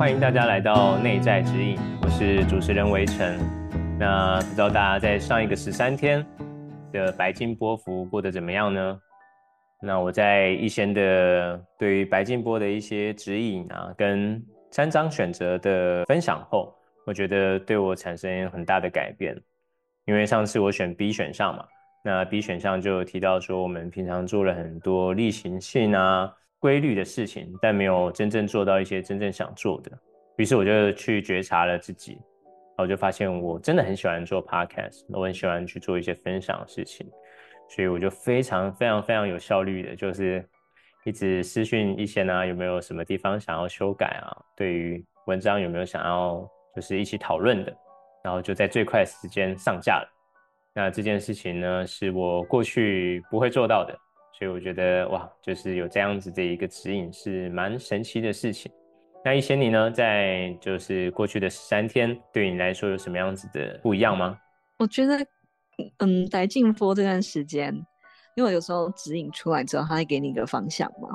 欢迎大家来到内在指引，我是主持人围城。那不知道大家在上一个十三天的白金波幅过得怎么样呢？那我在一先的对于白金波的一些指引啊，跟三张选择的分享后，我觉得对我产生很大的改变。因为上次我选 B 选项嘛，那 B 选项就提到说，我们平常做了很多例行性啊。规律的事情，但没有真正做到一些真正想做的。于是我就去觉察了自己，然后就发现我真的很喜欢做 podcast，我很喜欢去做一些分享的事情，所以我就非常非常非常有效率的，就是一直私讯一些呢，有没有什么地方想要修改啊？对于文章有没有想要就是一起讨论的？然后就在最快时间上架了。那这件事情呢，是我过去不会做到的。所以我觉得哇，就是有这样子的一个指引是蛮神奇的事情。那一些你呢，在就是过去的十三天，对你来说有什么样子的不一样吗？我觉得，嗯，在静波这段时间，因为有时候指引出来之后，他会给你一个方向嘛。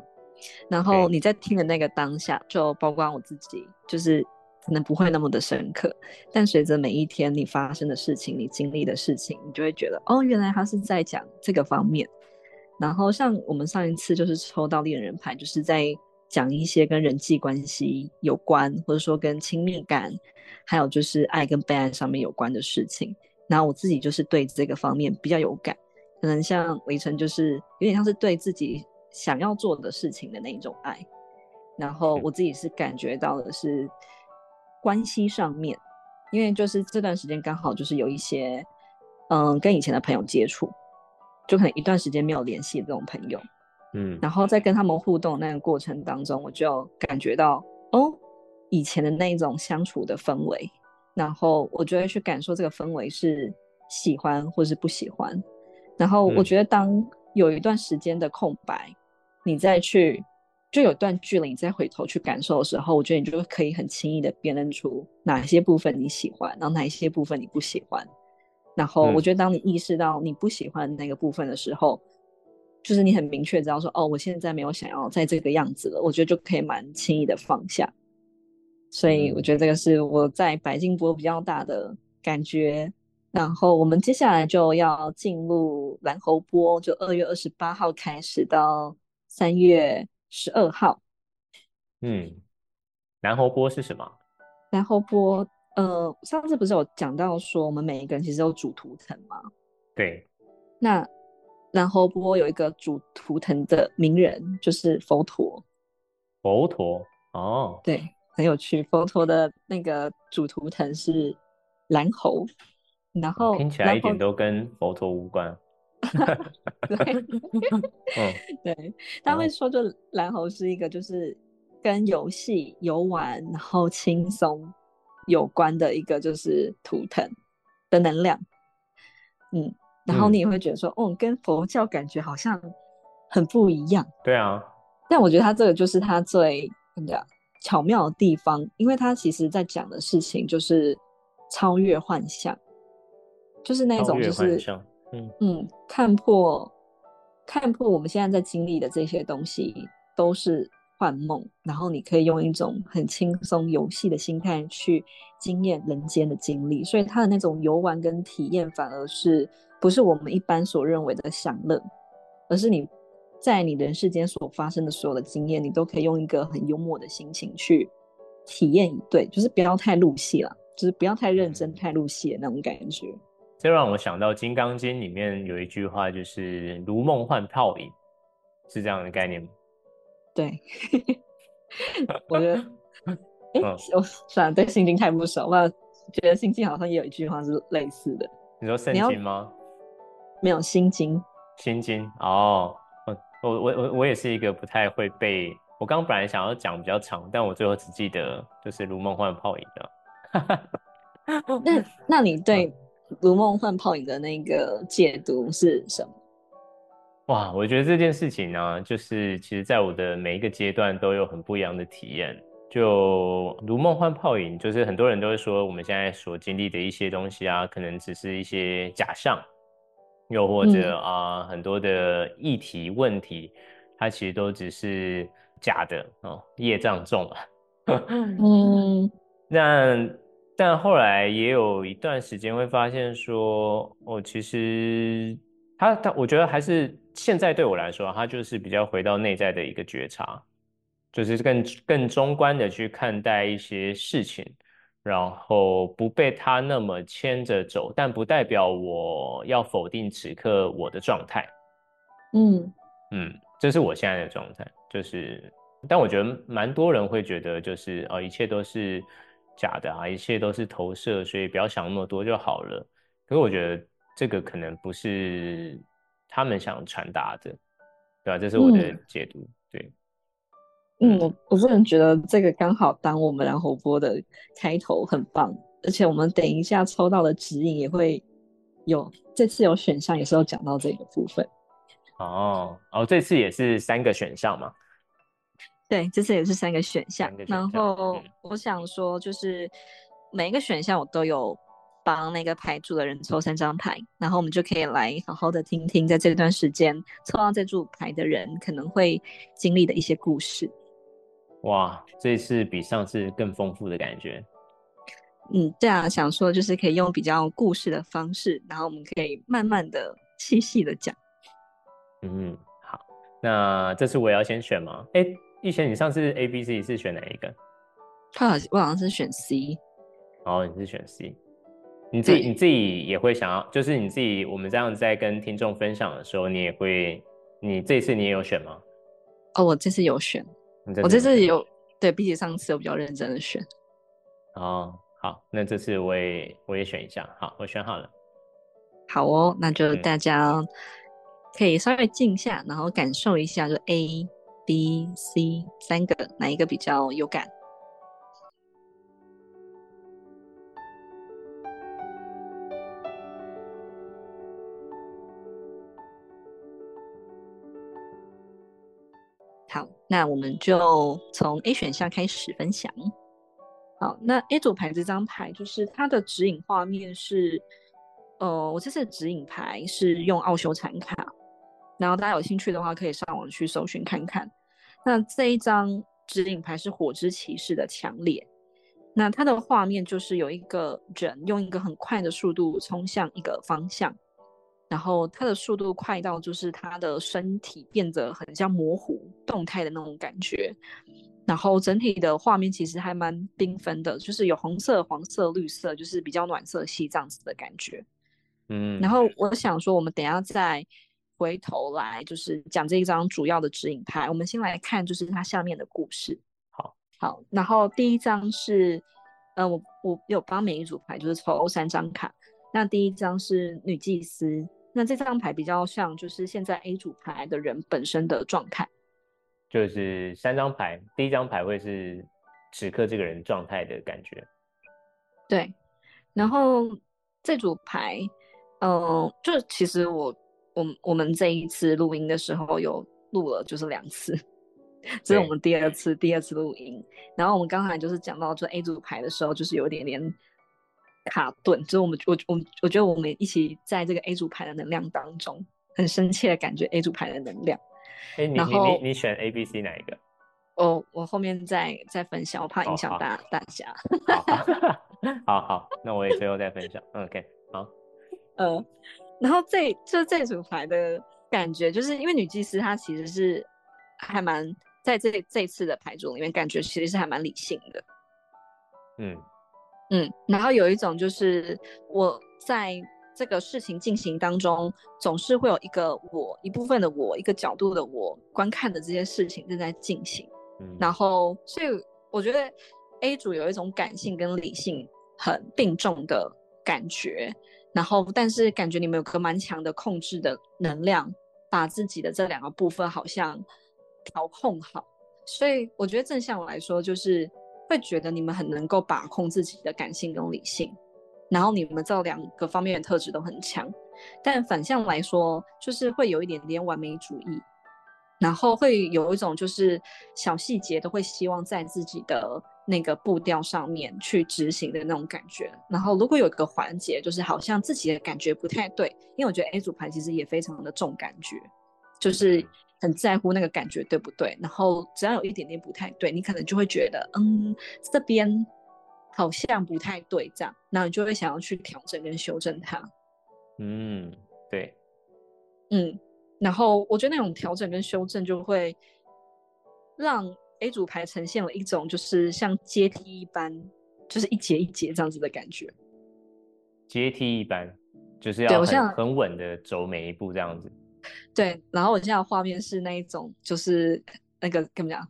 然后你在听的那个当下，就包括我自己，就是可能不会那么的深刻，但随着每一天你发生的事情，你经历的事情，你就会觉得，哦，原来他是在讲这个方面。然后像我们上一次就是抽到恋人牌，就是在讲一些跟人际关系有关，或者说跟亲密感，还有就是爱跟被爱上面有关的事情。然后我自己就是对这个方面比较有感，可能像围城就是有点像是对自己想要做的事情的那一种爱。然后我自己是感觉到的是关系上面，因为就是这段时间刚好就是有一些嗯跟以前的朋友接触。就可能一段时间没有联系的这种朋友，嗯，然后在跟他们互动那个过程当中，我就感觉到哦，以前的那一种相处的氛围，然后我就会去感受这个氛围是喜欢或是不喜欢，然后我觉得当有一段时间的空白，你再去就有段距离，你再回头去感受的时候，我觉得你就可以很轻易的辨认出哪些部分你喜欢，然后哪一些部分你不喜欢。然后我觉得，当你意识到你不喜欢那个部分的时候，就是你很明确知道说，哦，我现在没有想要在这个样子了。我觉得就可以蛮轻易的放下。所以我觉得这个是我在白金波比较大的感觉。然后我们接下来就要进入蓝猴波，就二月二十八号开始到三月十二号。嗯，蓝猴波是什么？蓝猴波。呃，上次不是有讲到说，我们每一个人其实有主图腾吗？对。那然后波有一个主图腾的名人，就是佛陀。佛陀哦，对，很有趣。佛陀的那个主图腾是蓝猴，然后听起来一点都跟佛陀无关。对，嗯，对，他会说，就蓝猴是一个，就是跟游戏游玩，然后轻松。有关的一个就是图腾的能量，嗯，然后你也会觉得说，哦，跟佛教感觉好像很不一样。对啊，但我觉得他这个就是他最怎么讲巧妙的地方，因为他其实在讲的事情就是超越幻象，就是那种就是嗯嗯看破看破我们现在在经历的这些东西都是。幻梦，然后你可以用一种很轻松游戏的心态去经验人间的经历，所以他的那种游玩跟体验反而是不是我们一般所认为的享乐，而是你在你人世间所发生的所有的经验，你都可以用一个很幽默的心情去体验一对，就是不要太入戏了，就是不要太认真、太入戏的那种感觉。这让我想到《金刚经》里面有一句话，就是“如梦幻泡影”，是这样的概念吗？对，我觉得，哎，我算了，对心经太不熟，我觉得心经好像也有一句话是类似的。你说圣经吗？没有心经。心经哦，我我我我我也是一个不太会背。我刚本来想要讲比较长，但我最后只记得就是如梦幻泡影的。那 那你对如梦幻泡影的那个解读是什么？哇，我觉得这件事情呢，就是其实在我的每一个阶段都有很不一样的体验。就如梦幻泡影，就是很多人都会说，我们现在所经历的一些东西啊，可能只是一些假象，又或者啊，很多的议题问题，它其实都只是假的哦，业障重啊。嗯，那但后来也有一段时间会发现说，哦，其实他他，我觉得还是现在对我来说，它就是比较回到内在的一个觉察，就是更更中观的去看待一些事情，然后不被它那么牵着走，但不代表我要否定此刻我的状态。嗯嗯，这是我现在的状态，就是。但我觉得蛮多人会觉得，就是哦，一切都是假的啊，一切都是投射，所以不要想那么多就好了。可是我觉得这个可能不是他们想传达的，对吧？这是我的解读。对，嗯，我我个人觉得这个刚好当我们然后播的开头很棒，而且我们等一下抽到的指引也会有，这次有选项也是有讲到这个部分。哦哦，这次也是三个选项嘛？对，这次也是三个选项，然后我想说，就是每一个选项我都有帮那个牌主的人抽三张牌，然后我们就可以来好好的听听，在这段时间抽到这组牌的人可能会经历的一些故事。哇，这次比上次更丰富的感觉。嗯，这样想说就是可以用比较故事的方式，然后我们可以慢慢的、细细的讲。嗯，好，那这次我也要先选吗？哎。以前你上次 A、B、C 是选哪一个？他好像，我好像是选 C。哦，你是选 C。你自己你自己也会想要，就是你自己，我们这样在跟听众分享的时候，你也会，你这次你也有选吗？哦，我这次有选，我这次有，对比起上次我比较认真的选。哦，好，那这次我也我也选一下，好，我选好了。好哦，那就大家可以稍微静下，然后感受一下，就 A。B、C 三个，哪一个比较有感？那我们就从 A 选项开始分享。好，那 A 组牌这张牌就是它的指引画面是，呃，我这次的指引牌是用奥修禅卡。然后大家有兴趣的话，可以上网去搜寻看看。那这一张指引牌是火之骑士的强烈。那它的画面就是有一个人用一个很快的速度冲向一个方向，然后它的速度快到就是他的身体变得很像模糊动态的那种感觉。然后整体的画面其实还蛮缤纷的，就是有红色、黄色、绿色，就是比较暖色系这样子的感觉。嗯。然后我想说，我们等下再。回头来就是讲这一张主要的指引牌，我们先来看就是它下面的故事。好，好，然后第一张是，呃，我我有帮每一组牌就是抽三张卡，那第一张是女祭司，那这张牌比较像就是现在 A 组牌的人本身的状态，就是三张牌，第一张牌会是此刻这个人状态的感觉，对，然后这组牌，嗯，就其实我。我我们这一次录音的时候有录了，就是两次，这是我们第二次第二次录音。然后我们刚才就是讲到，就 A 组牌的时候，就是有一点点卡顿，就是我们我我我觉得我们一起在这个 A 组牌的能量当中，很深切的感觉 A 组牌的能量。哎，你你你你选 A、B、C 哪一个？哦，我后面再再分享，我怕影响大大家。好 好，那我也最后再分享。OK，好，嗯。然后这就这组牌的感觉，就是因为女祭司她其实是还蛮在这这次的牌组里面，感觉其实是还蛮理性的。嗯嗯，然后有一种就是我在这个事情进行当中，总是会有一个我一部分的我一个角度的我观看的这些事情正在进行。嗯，然后所以我觉得 A 组有一种感性跟理性很并重的感觉。然后，但是感觉你们有个蛮强的控制的能量，把自己的这两个部分好像调控好。所以我觉得正向来说，就是会觉得你们很能够把控自己的感性跟理性，然后你们这两个方面的特质都很强。但反向来说，就是会有一点点完美主义，然后会有一种就是小细节都会希望在自己的。那个步调上面去执行的那种感觉，然后如果有一个环节，就是好像自己的感觉不太对，因为我觉得 A 组牌其实也非常的重感觉，就是很在乎那个感觉对不对？然后只要有一点点不太对，你可能就会觉得，嗯，这边好像不太对，这样，那你就会想要去调整跟修正它。嗯，对，嗯，然后我觉得那种调整跟修正就会让 A 组牌呈现了一种就是像阶梯一般，就是一节一节这样子的感觉。阶梯一般，就是要很很稳的走每一步这样子。对，然后我现在画面是那一种，就是那个怎么讲，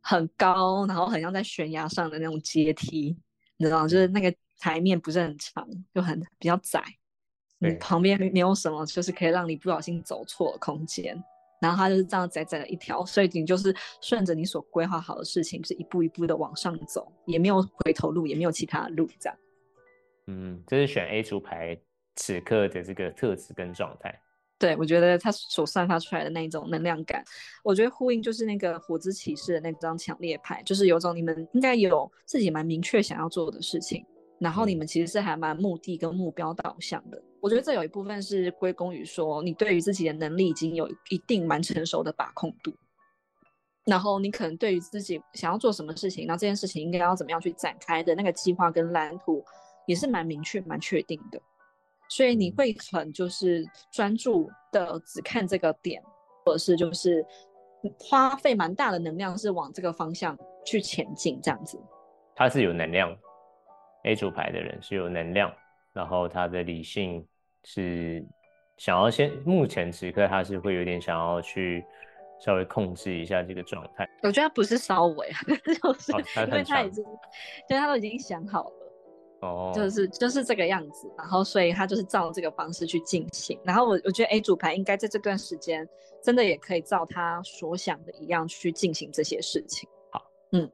很高，然后很像在悬崖上的那种阶梯，你知道吗？就是那个台面不是很长，就很比较窄，你旁边没有什么，就是可以让你不小心走错空间。然后它就是这样窄窄的一条，所以你就是顺着你所规划好的事情，就是一步一步的往上走，也没有回头路，也没有其他路，这样。嗯，这是选 A 组牌此刻的这个特质跟状态。对，我觉得他所散发出来的那一种能量感，我觉得呼应就是那个火之骑士的那张强烈牌，就是有种你们应该有自己蛮明确想要做的事情，然后你们其实是还蛮目的跟目标导向的。我觉得这有一部分是归功于说你对于自己的能力已经有一定蛮成熟的把控度，然后你可能对于自己想要做什么事情，然后这件事情应该要怎么样去展开的那个计划跟蓝图。也是蛮明确、蛮确定的，所以你会很就是专注的只看这个点，或者是就是花费蛮大的能量是往这个方向去前进，这样子。他是有能量，A 组牌的人是有能量，然后他的理性是想要先，目前此刻他是会有点想要去稍微控制一下这个状态。我觉得他不是稍微，就是因为他已经，因为他都已经想好了。哦，就是就是这个样子，然后所以他就是照这个方式去进行，然后我我觉得 A 组牌应该在这段时间真的也可以照他所想的一样去进行这些事情。好，嗯，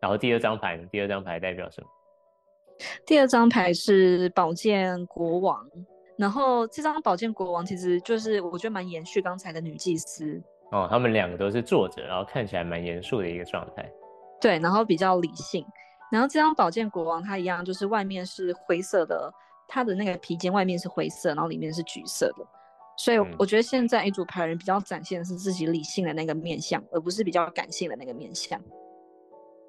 然后第二张牌，第二张牌代表什么？第二张牌是宝剑国王，然后这张宝剑国王其实就是我觉得蛮延续刚才的女祭司。哦，他们两个都是坐着，然后看起来蛮严肃的一个状态。对，然后比较理性。然后这张宝剑国王，它一样就是外面是灰色的，它的那个皮肩外面是灰色，然后里面是橘色的。所以我觉得现在一组牌人比较展现的是自己理性的那个面相，而不是比较感性的那个面相。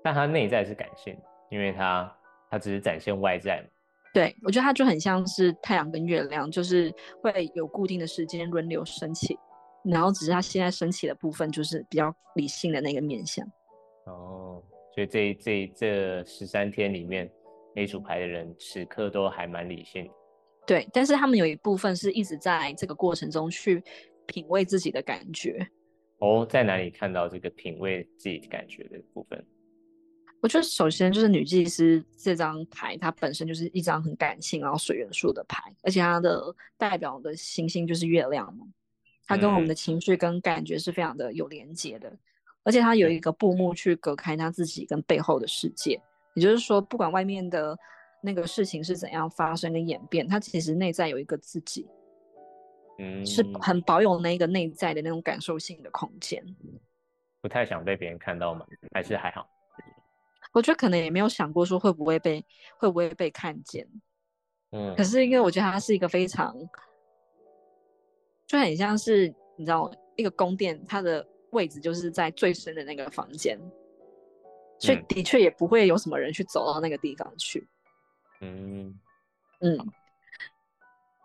但他内在是感性，因为他他只是展现外在。对，我觉得他就很像是太阳跟月亮，就是会有固定的时间轮流升起，然后只是他现在升起的部分就是比较理性的那个面相。哦。所以这这这十三天里面，A 组牌的人此刻都还蛮理性。对，但是他们有一部分是一直在这个过程中去品味自己的感觉。哦，在哪里看到这个品味自己感觉的部分？我觉得首先就是女祭司这张牌，它本身就是一张很感性，然后水元素的牌，而且它的代表的星星就是月亮嘛，它跟我们的情绪跟感觉是非常的有连接的。而且他有一个布幕去隔开他自己跟背后的世界，也就是说，不管外面的那个事情是怎样发生跟演变，他其实内在有一个自己，嗯，是很保有那个内在的那种感受性的空间。不太想被别人看到吗？还是还好？我觉得可能也没有想过说会不会被会不会被看见，嗯。可是因为我觉得他是一个非常，就很像是你知道一个宫殿，它的。位置就是在最深的那个房间，所以的确也不会有什么人去走到那个地方去。嗯嗯，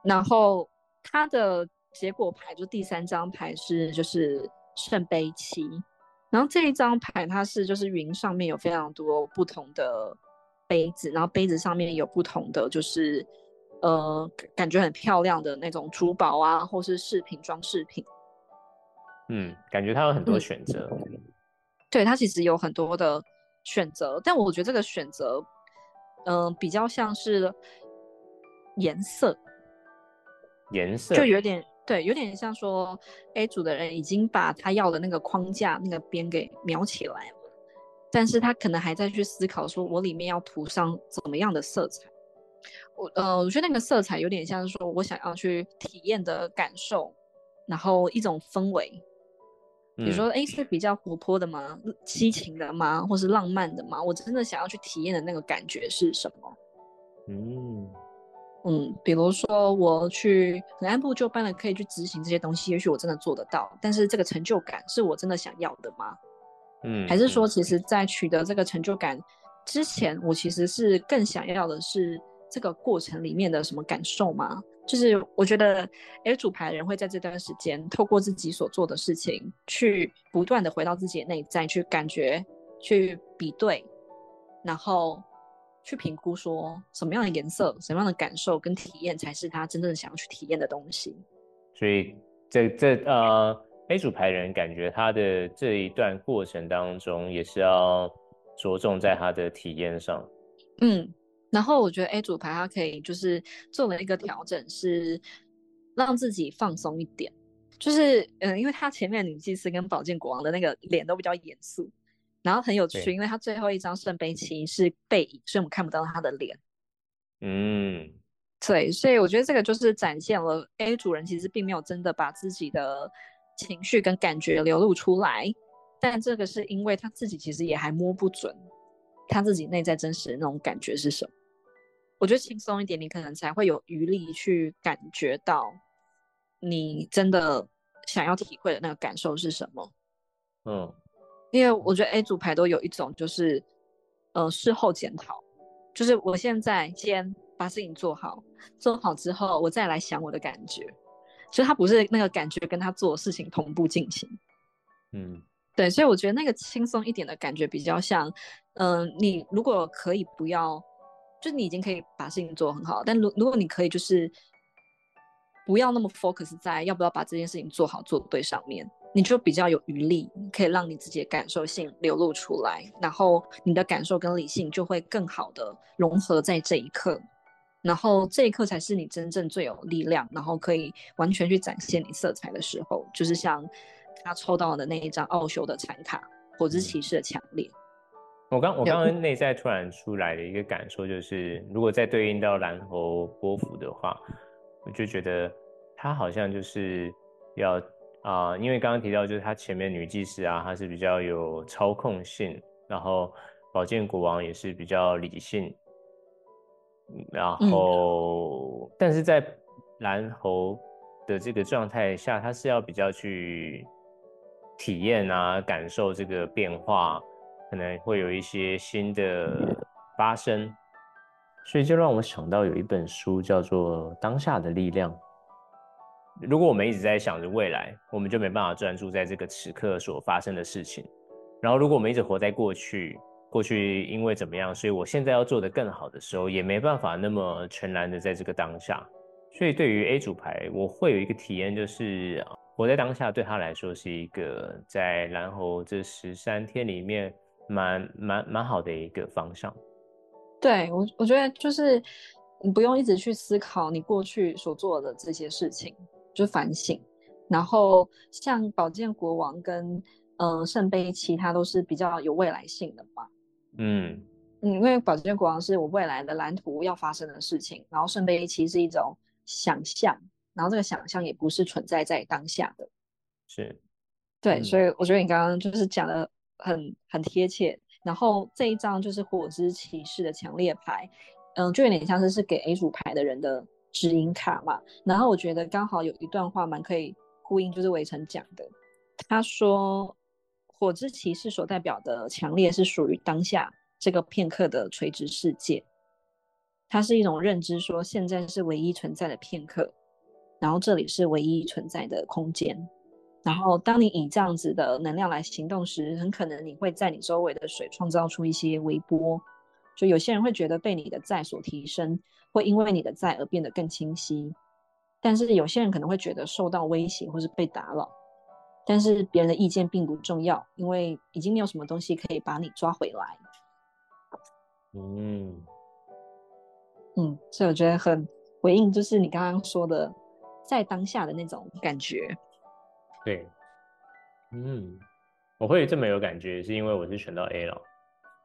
然后他的结果牌就第三张牌是就是圣杯七，然后这一张牌它是就是云上面有非常多不同的杯子，然后杯子上面有不同的就是呃感觉很漂亮的那种珠宝啊，或是饰品装饰品。嗯，感觉他有很多选择。对，他其实有很多的选择，但我觉得这个选择，嗯，比较像是颜色，颜色就有点对，有点像说 A 组的人已经把他要的那个框架那个边给描起来了，但是他可能还在去思考说，我里面要涂上怎么样的色彩。我呃，我觉得那个色彩有点像是说我想要去体验的感受，然后一种氛围。比如说，哎，是比较活泼的吗？激情的吗？或是浪漫的吗？我真的想要去体验的那个感觉是什么？嗯，嗯，比如说我去很按部就班的可以去执行这些东西，也许我真的做得到，但是这个成就感是我真的想要的吗？嗯，还是说，其实，在取得这个成就感之前，我其实是更想要的是这个过程里面的什么感受吗？就是我觉得 A 主牌人会在这段时间，透过自己所做的事情，去不断的回到自己的内在，去感觉，去比对，然后。去评估说什么样的颜色、什么样的感受跟体验才是他真正想要去体验的东西。所以这这呃，A 组牌人感觉他的这一段过程当中也是要着重在他的体验上。嗯，然后我觉得 A 组牌它可以就是做了一个调整，是让自己放松一点。就是嗯，因为他前面女祭司跟宝剑国王的那个脸都比较严肃。然后很有趣，因为他最后一张圣杯七是背影，所以我们看不到他的脸。嗯，对，所以我觉得这个就是展现了 A 主人其实并没有真的把自己的情绪跟感觉流露出来，但这个是因为他自己其实也还摸不准他自己内在真实的那种感觉是什么。我觉得轻松一点，你可能才会有余力去感觉到你真的想要体会的那个感受是什么。嗯。因为我觉得 A 组牌都有一种就是，呃，事后检讨，就是我现在先把事情做好，做好之后我再来想我的感觉，所以他不是那个感觉跟他做事情同步进行，嗯，对，所以我觉得那个轻松一点的感觉比较像，嗯，你如果可以不要，就你已经可以把事情做很好，但如如果你可以就是不要那么 focus 在要不要把这件事情做好做对上面。你就比较有余力，可以让你自己的感受性流露出来，然后你的感受跟理性就会更好的融合在这一刻，然后这一刻才是你真正最有力量，然后可以完全去展现你色彩的时候，就是像他抽到的那一张奥修的残卡，火之骑士的强烈。我刚我刚刚内在突然出来的一个感受就是，如果再对应到蓝猴波幅的话，我就觉得他好像就是要。啊，因为刚刚提到，就是他前面女祭司啊，她是比较有操控性，然后宝剑国王也是比较理性，然后但是在蓝猴的这个状态下，他是要比较去体验啊，感受这个变化，可能会有一些新的发生，所以就让我想到有一本书叫做《当下的力量》。如果我们一直在想着未来，我们就没办法专注在这个此刻所发生的事情。然后，如果我们一直活在过去，过去因为怎么样，所以我现在要做得更好的时候，也没办法那么全然的在这个当下。所以，对于 A 组牌，我会有一个体验，就是活在当下，对他来说是一个在蓝猴这十三天里面蛮蛮蛮好的一个方向。对我，我觉得就是你不用一直去思考你过去所做的这些事情。就反省，然后像宝剑国王跟嗯圣杯七，它都是比较有未来性的嘛。嗯嗯，因为宝剑国王是我未来的蓝图要发生的事情，然后圣杯七是一种想象，然后这个想象也不是存在在当下的。是，对，所以我觉得你刚刚就是讲的很很贴切。然后这一张就是火之骑士的强烈牌，嗯，就有点像是是给 A 组牌的人的。指引卡嘛，然后我觉得刚好有一段话蛮可以呼应，就是围城讲的。他说，火之骑士所代表的强烈是属于当下这个片刻的垂直世界，它是一种认知，说现在是唯一存在的片刻，然后这里是唯一存在的空间。然后当你以这样子的能量来行动时，很可能你会在你周围的水创造出一些微波，就有些人会觉得被你的在所提升。会因为你的在而变得更清晰，但是有些人可能会觉得受到威胁或是被打扰，但是别人的意见并不重要，因为已经没有什么东西可以把你抓回来。嗯嗯，所以我觉得很回应，就是你刚刚说的，在当下的那种感觉。对，嗯，我会这么有感觉，是因为我是选到 A 了。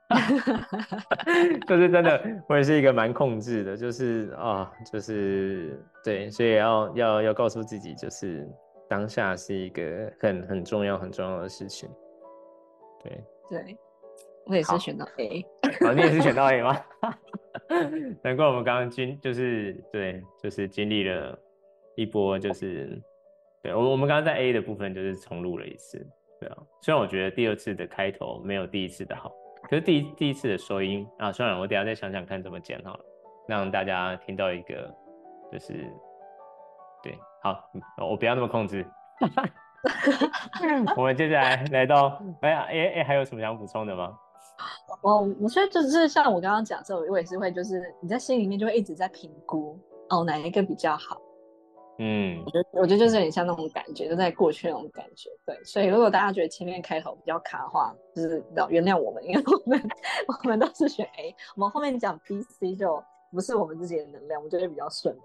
就是真的，我也是一个蛮控制的，就是啊，就是对，所以要要要告诉自己，就是当下是一个很很重要很重要的事情。对对，我也是选到 A，啊，你也是选到 A 吗？难怪我们刚刚经就是对，就是经历了一波，就是对我我们刚刚在 A 的部分就是重录了一次，对啊。虽然我觉得第二次的开头没有第一次的好，可是第一第一次的收音啊，算了，我等下再想想看怎么剪好了，让大家听到一个就是对，好，我不要那么控制。我们接下来来到，哎呀，哎哎，还有什么想补充的吗？我我觉得就是像我刚刚讲，这我也是会，就是你在心里面就会一直在评估，哦，哪一个比较好？嗯，我觉得我觉得就是有点像那种感觉，就在过去那种感觉。对，所以如果大家觉得前面开头比较卡的话，就是要原谅我们，因为我们我们都是选 A，我们后面讲 B、C 就不是我们自己的能量，我们就会比较顺。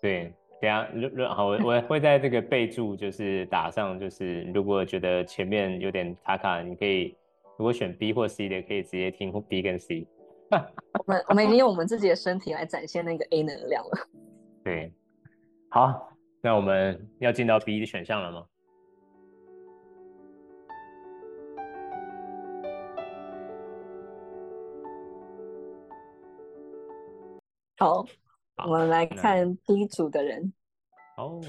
对，等下如如好，我我会在这个备注就是打上，就是如果觉得前面有点卡卡，你可以。如果选 B 或 C 的，可以直接听 B 跟 C。我们我们已经用我们自己的身体来展现那个 A 能量了。对，好，那我们要进到 B 的选项了吗？好，我们来看 B 组的人。哦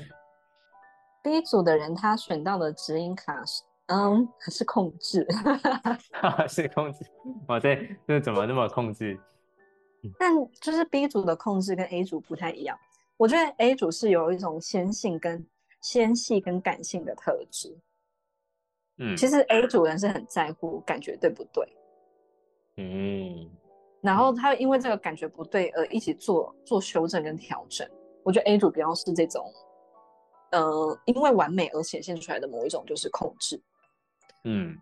，B 组的人他选到的指引卡是。嗯，是控制，是控制。哇，塞这怎么那么控制？但就是 B 组的控制跟 A 组不太一样。我觉得 A 组是有一种纤性跟纤细跟感性的特质。嗯，其实 A 组人是很在乎感觉对不对？嗯，然后他因为这个感觉不对而一起做做修正跟调整。我觉得 A 组比较是这种，呃，因为完美而显现出来的某一种就是控制。嗯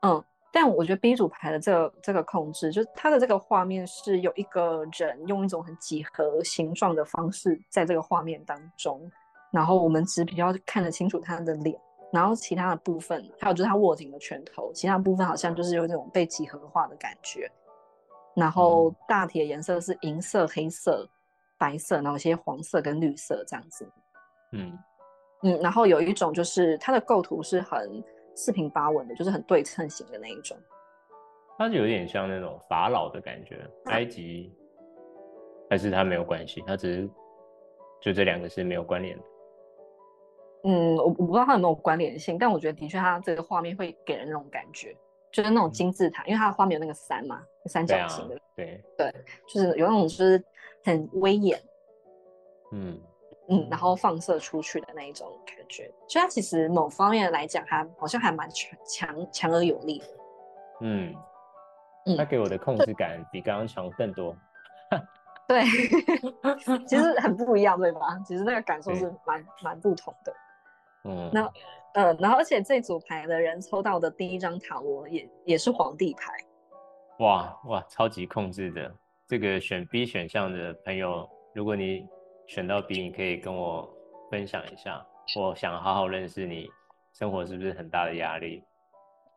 嗯，但我觉得 B 组牌的这个这个控制，就是它的这个画面是有一个人用一种很几何形状的方式在这个画面当中，然后我们只比较看得清楚他的脸，然后其他的部分还有就是他握紧的拳头，其他部分好像就是有那种被几何化的感觉，然后大体的颜色是银色、黑色、白色，然后一些黄色跟绿色这样子。嗯嗯，然后有一种就是它的构图是很。四平八稳的，就是很对称型的那一种。它就有点像那种法老的感觉，埃及，还是它没有关系？它只是就这两个是没有关联的。嗯，我我不知道它有没有关联性，但我觉得的确它这个画面会给人那种感觉，就是那种金字塔，因为它的画面有那个山嘛，三角形的。对对，就是有那种就是很威严。嗯。嗯，然后放射出去的那一种感觉，所以它其实某方面来讲，它好像还蛮强强强而有力的。嗯，它给我的控制感比刚刚强更多。对，其实很不一样，对吧？其实那个感受是蛮蛮不同的。嗯，那呃，然后而且这组牌的人抽到的第一张塔罗也也是皇帝牌。哇哇，超级控制的这个选 B 选项的朋友，如果你。选到 B，你可以跟我分享一下。我想好好认识你，生活是不是很大的压力？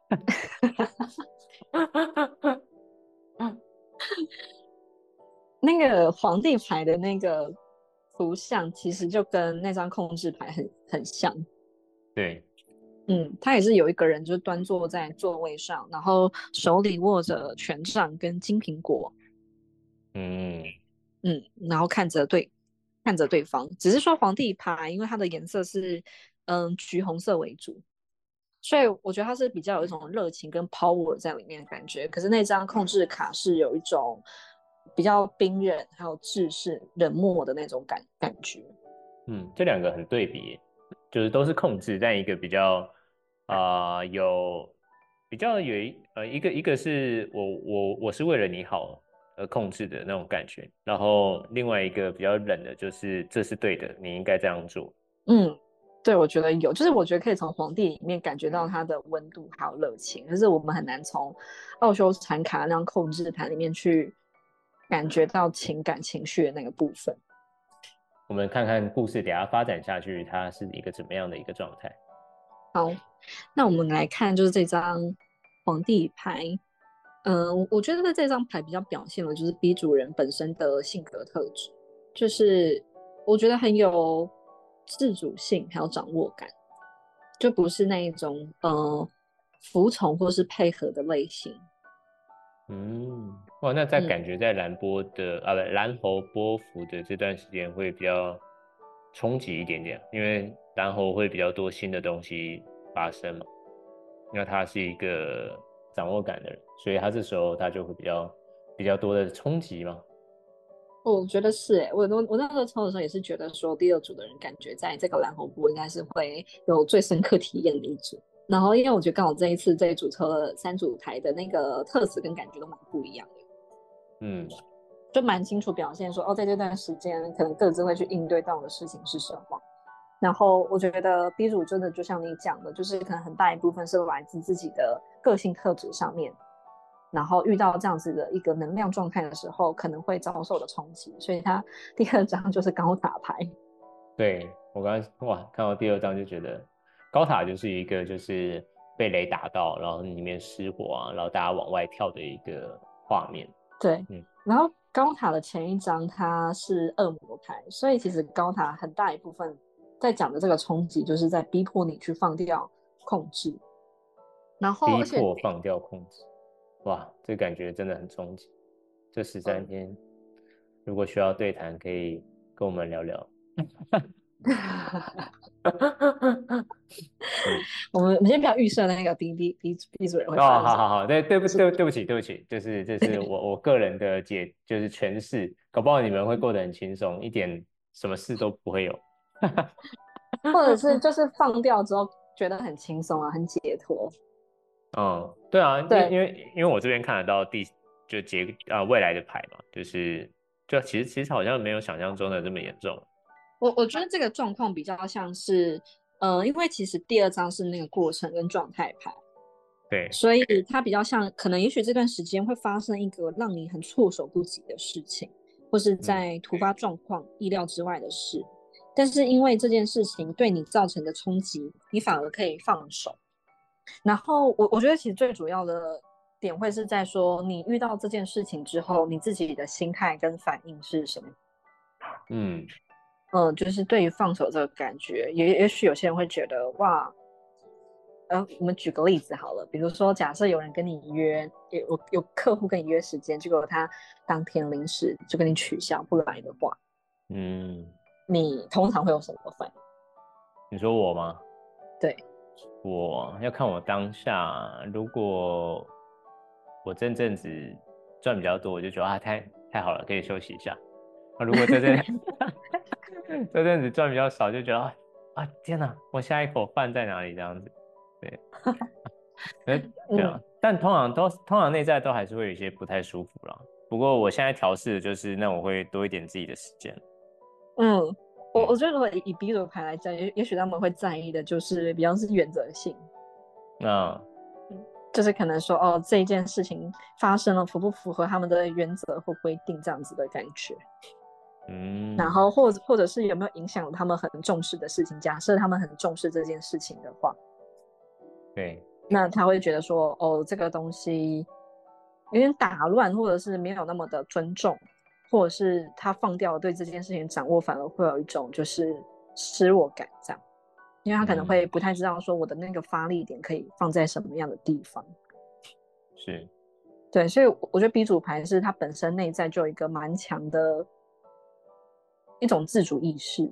那个皇帝牌的那个图像，其实就跟那张控制牌很很像。对，嗯，他也是有一个人，就是端坐在座位上，然后手里握着权杖跟金苹果。嗯嗯，然后看着对。看着对方，只是说皇帝牌，因为它的颜色是嗯橘红色为主，所以我觉得它是比较有一种热情跟 power 在里面的感觉。可是那张控制卡是有一种比较冰冷还有制式冷漠的那种感感觉。嗯，这两个很对比，就是都是控制，但一个比较啊有比较有一呃一个一个是我我我是为了你好。而控制的那种感觉，然后另外一个比较冷的，就是这是对的，你应该这样做。嗯，对，我觉得有，就是我觉得可以从皇帝里面感觉到他的温度还有热情，可是我们很难从奥修禅卡那张控制盘里面去感觉到情感情绪的那个部分。我们看看故事等下发展下去，它是一个怎么样的一个状态？好，那我们来看，就是这张皇帝牌。嗯，我觉得这张牌比较表现了就是 B 主人本身的性格特质，就是我觉得很有自主性，还有掌握感，就不是那一种呃服从或是配合的类型。嗯，哇，那在感觉在蓝波的啊不蓝猴波幅的这段时间会比较冲击一点点，因为蓝猴会比较多新的东西发生嘛，因为他是一个掌握感的人，所以他这时候他就会比较比较多的冲击嘛。我觉得是哎，我我我那时候抽的时候也是觉得说第二组的人感觉在这个蓝红波应该是会有最深刻体验的一组。然后，因为我觉得刚好这一次这一组抽了三组台的那个特质跟感觉都蛮不一样的，嗯，就蛮清楚表现说哦，在这段时间可能各自会去应对到的事情是什么。然后我觉得 B 组真的就像你讲的，就是可能很大一部分是来自自己的个性特质上面，然后遇到这样子的一个能量状态的时候，可能会遭受的冲击。所以他第二张就是高塔牌。对我刚刚哇，看到第二张就觉得。高塔就是一个就是被雷打到，然后里面失火啊，然后大家往外跳的一个画面。对，嗯，然后高塔的前一张它是恶魔牌，所以其实高塔很大一部分在讲的这个冲击，就是在逼迫你去放掉控制，然后逼迫放掉控制。哇，这感觉真的很冲击。这十三天，如果需要对谈，可以跟我们聊聊。我们我们先不要预设那个 B B B B 主人会。哦，好好好，对对不对对不起对不起，就是就是我我个人的解就是诠释，搞不好你们会过得很轻松，一点什么事都不会有，或者是就是放掉之后觉得很轻松啊，很解脱。嗯，对啊，对，因为因为我这边看得到第就结啊未来的牌嘛，就是就其实其实好像没有想象中的这么严重。我我觉得这个状况比较像是，呃，因为其实第二张是那个过程跟状态牌，对，所以它比较像，可能也许这段时间会发生一个让你很措手不及的事情，或是在突发状况意料之外的事，但是因为这件事情对你造成的冲击，你反而可以放手。然后我我觉得其实最主要的点会是在说，你遇到这件事情之后，你自己的心态跟反应是什么？嗯。嗯，就是对于放手这个感觉，也也许有些人会觉得哇，呃，我们举个例子好了，比如说假设有人跟你约，有有客户跟你约时间，结果他当天临时就跟你取消不来的话，嗯，你通常会有什么反应？你说我吗？对，我要看我当下，如果我这阵子赚比较多，我就觉得啊，太太好了，可以休息一下。那如果这阵，这阵子赚比较少，就觉得啊啊天哪，我下一口饭在哪里？这样子，对，哎 对啊，但通常都通常内在都还是会有一些不太舒服了。不过我现在调试的就是，那我会多一点自己的时间。嗯，我我觉得如果以 B 组牌来讲，也也许他们会在意的就是比较是原则性。嗯，就是可能说哦，这一件事情发生了，符不符合他们的原则或规定这样子的感觉。嗯，然后或者或者是有没有影响他们很重视的事情？假设他们很重视这件事情的话，对，那他会觉得说，哦，这个东西有点打乱，或者是没有那么的尊重，或者是他放掉了对这件事情掌握，反而会有一种就是失落感这样，因为他可能会不太知道说我的那个发力点可以放在什么样的地方。是，对，所以我觉得 B 组牌是它本身内在就有一个蛮强的。一种自主意识，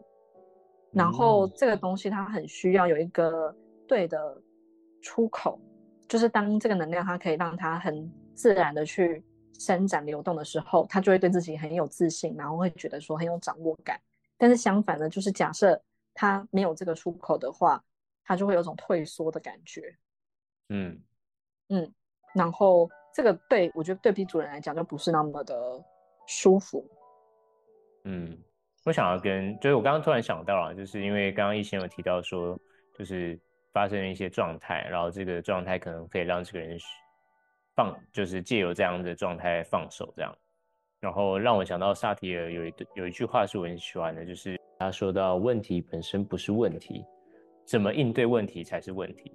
然后这个东西它很需要有一个对的出口，就是当这个能量它可以让它很自然的去伸展流动的时候，他就会对自己很有自信，然后会觉得说很有掌握感。但是相反呢，就是假设他没有这个出口的话，他就会有种退缩的感觉。嗯嗯，然后这个对我觉得对比主人来讲就不是那么的舒服。嗯。我想要跟，就是我刚刚突然想到啊，就是因为刚刚一贤有提到说，就是发生了一些状态，然后这个状态可能可以让这个人放，就是借由这样的状态放手这样，然后让我想到萨提尔有一有一句话是我很喜欢的，就是他说到问题本身不是问题，怎么应对问题才是问题，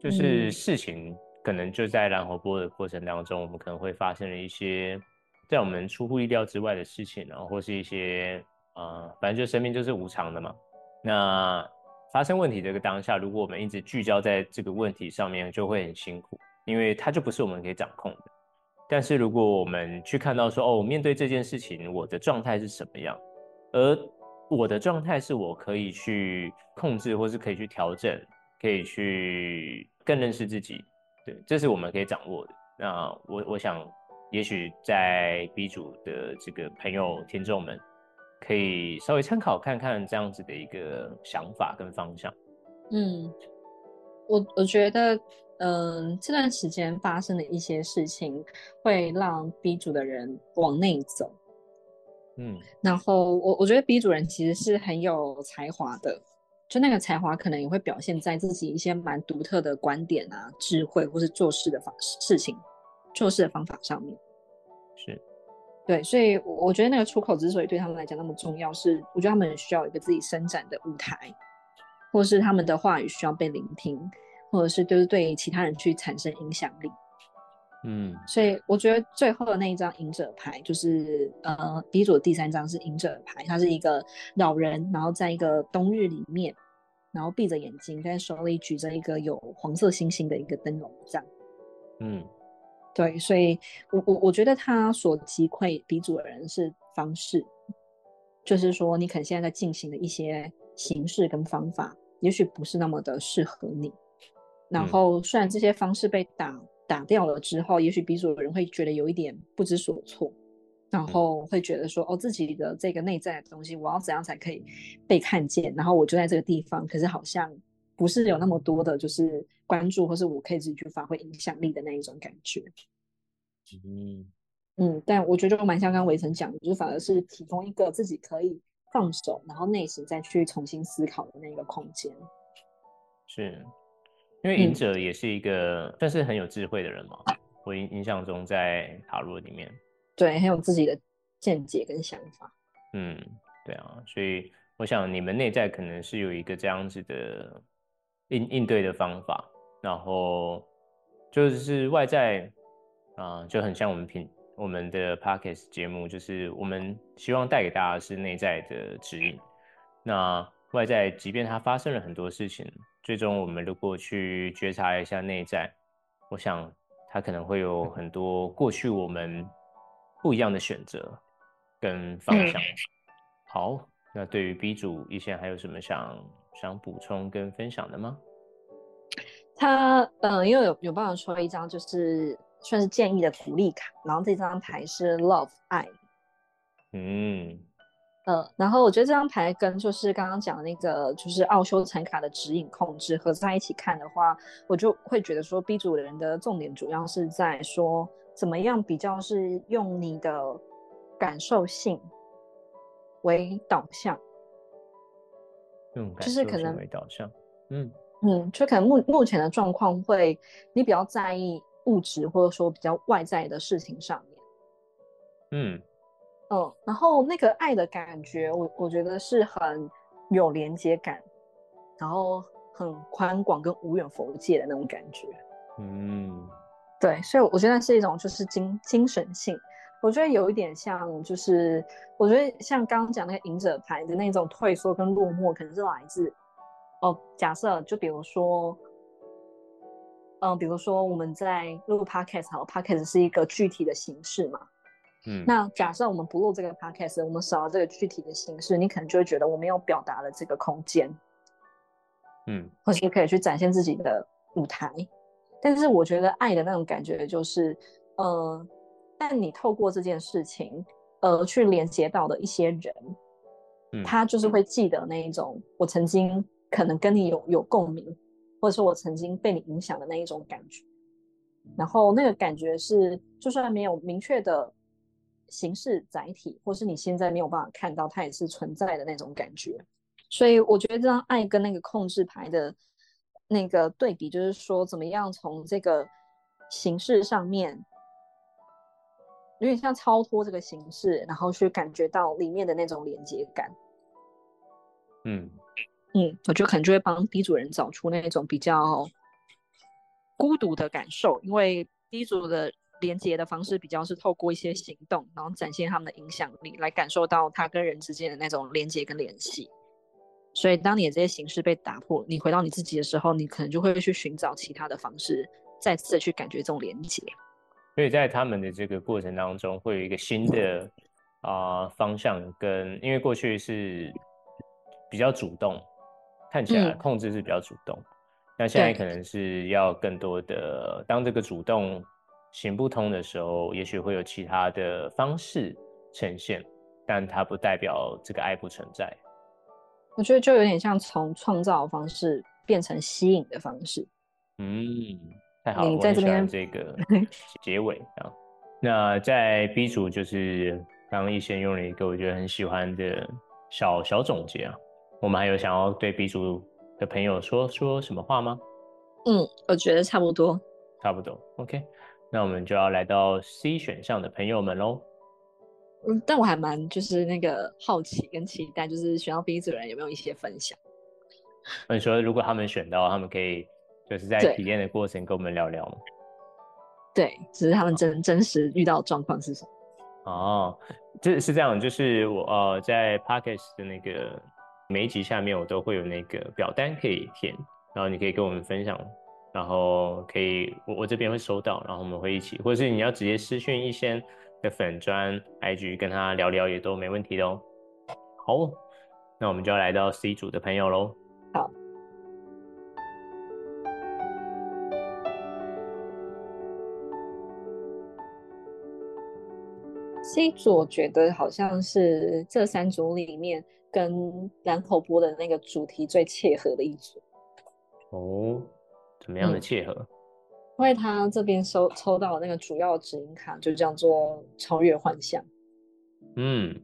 就是事情可能就在蓝猴波的过程当中，我们可能会发生了一些。在我们出乎意料之外的事情，然后或是一些呃，反正就生命就是无常的嘛。那发生问题这个当下，如果我们一直聚焦在这个问题上面，就会很辛苦，因为它就不是我们可以掌控的。但是如果我们去看到说，哦，面对这件事情，我的状态是什么样，而我的状态是我可以去控制，或是可以去调整，可以去更认识自己，对，这是我们可以掌握的。那我我想，也许在 B 组的这个朋友听众们，可以稍微参考看看这样子的一个想法跟方向。嗯，我我觉得。嗯，这段时间发生的一些事情会让 B 组的人往内走。嗯，然后我我觉得 B 组人其实是很有才华的，就那个才华可能也会表现在自己一些蛮独特的观点啊、智慧或是做事的方事情、做事的方法上面。是，对，所以我觉得那个出口之所以对他们来讲那么重要，是我觉得他们需要一个自己伸展的舞台，或是他们的话语需要被聆听。或者是就是对其他人去产生影响力，嗯，所以我觉得最后的那一张隐者牌，就是呃，第一组的第三张是隐者牌，它是一个老人，然后在一个冬日里面，然后闭着眼睛，在手里举着一个有黄色星星的一个灯笼，这样，嗯，对，所以我我我觉得他所击溃鼻祖的人是方式，就是说你可能现在在进行的一些形式跟方法，也许不是那么的适合你。然后，虽然这些方式被打打掉了之后，也许 B 组的人会觉得有一点不知所措，然后会觉得说：“哦，自己的这个内在的东西，我要怎样才可以被看见？”然后我就在这个地方，可是好像不是有那么多的，就是关注，或是我可以自己去发挥影响力的那一种感觉。嗯嗯，但我觉得蛮像刚刚围城讲的，就是反而是提供一个自己可以放手，然后内心再去重新思考的那个空间。是。因为隐者也是一个算是很有智慧的人嘛，我印印象中在塔罗里面，对，很有自己的见解跟想法。嗯，对啊，所以我想你们内在可能是有一个这样子的应应对的方法，然后就是外在啊，就很像我们平我们的 podcast 节目，就是我们希望带给大家是内在的指引。那外在即便它发生了很多事情。最终，我们如果去觉察一下内在，我想它可能会有很多过去我们不一样的选择跟方向。好，那对于 B 组一些还有什么想想补充跟分享的吗？他嗯，因为有有帮我抽了一张，就是算是建议的鼓励卡，然后这张牌是 Love 爱。嗯。呃，然后我觉得这张牌跟就是刚刚讲的那个就是奥修残卡的指引控制合在一起看的话，我就会觉得说 B 组的人的重点主要是在说怎么样比较是用你的感受性为导向，用就是可能为导向，嗯嗯，就可能目目前的状况会你比较在意物质或者说比较外在的事情上面，嗯。嗯，然后那个爱的感觉，我我觉得是很有连接感，然后很宽广跟无远佛界的那种感觉。嗯，对，所以我觉得是一种就是精精神性，我觉得有一点像，就是我觉得像刚刚讲那个隐者牌的那种退缩跟落寞，可能是来自哦，假设就比如说，嗯，比如说我们在录 podcast，好，podcast 是一个具体的形式嘛。嗯，那假设我们不录这个 podcast，我们少了这个具体的形式，你可能就会觉得我没有表达了这个空间，嗯，或是可以去展现自己的舞台。但是我觉得爱的那种感觉就是，呃，但你透过这件事情，呃，去连接到的一些人，他就是会记得那一种我曾经可能跟你有有共鸣，或者说我曾经被你影响的那一种感觉。然后那个感觉是，就算没有明确的。形式载体，或是你现在没有办法看到，它也是存在的那种感觉。所以我觉得这张爱跟那个控制牌的那个对比，就是说怎么样从这个形式上面，有点像超脱这个形式，然后去感觉到里面的那种连接感。嗯嗯，我觉得可能就会帮 B 组人找出那种比较孤独的感受，因为 B 组的。连接的方式比较是透过一些行动，然后展现他们的影响力，来感受到他跟人之间的那种连接跟联系。所以，当你的这些形式被打破，你回到你自己的时候，你可能就会去寻找其他的方式，再次的去感觉这种连接。所以在他们的这个过程当中，会有一个新的啊方向，跟因为过去是比较主动，看起来控制是比较主动，那现在可能是要更多的，当这个主动行不通的时候，也许会有其他的方式呈现，但它不代表这个爱不存在。我觉得就有点像从创造方式变成吸引的方式。嗯。太好了，我很喜欢这个 结尾啊。那在 B 组就是刚刚一先用了一个我觉得很喜欢的小小总结啊。我们还有想要对 B 组的朋友说说什么话吗？嗯，我觉得差不多，差不多。OK，那我们就要来到 C 选项的朋友们喽。嗯，但我还蛮就是那个好奇跟期待，就是选到 B 组的人有没有一些分享？你说如果他们选到，他们可以。就是在体验的过程跟我们聊聊吗。对，只是他们真真实遇到状况是什么？哦，这是这样，就是我呃在 p a c k e s 的那个每一集下面，我都会有那个表单可以填，然后你可以跟我们分享，然后可以我我这边会收到，然后我们会一起，或者是你要直接私讯一些的粉砖 IG 跟他聊聊也都没问题的哦。好，那我们就要来到 C 组的朋友喽。好。C 组我觉得好像是这三组里面跟蓝口波的那个主题最切合的一组。哦，怎么样的切合？因为他这边收抽到那个主要指引卡就叫做超越幻象。嗯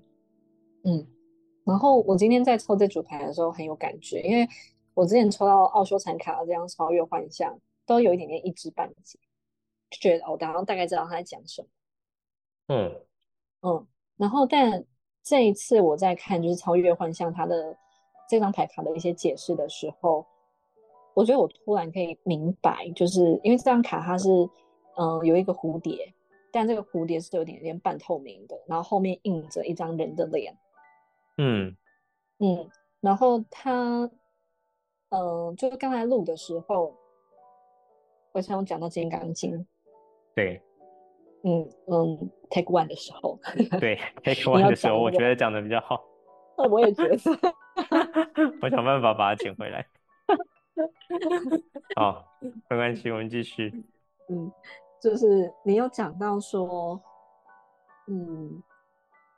嗯，然后我今天在抽这组牌的时候很有感觉，因为我之前抽到奥修禅卡这样超越幻象，都有一点点一知半解，就觉得哦，然后大概知道他在讲什么。嗯。嗯，然后但这一次我在看就是超越幻象它的这张牌卡的一些解释的时候，我觉得我突然可以明白，就是因为这张卡它是嗯有一个蝴蝶，但这个蝴蝶是有点点半透明的，然后后面印着一张人的脸，嗯嗯，然后他嗯就是刚才录的时候，我想讲到金刚经，对。嗯嗯，take one 的时候，对 take one 的时候，我觉得讲的比较好。我也觉得，我想办法把它捡回来。好，没关系，我们继续。嗯，就是你有讲到说，嗯，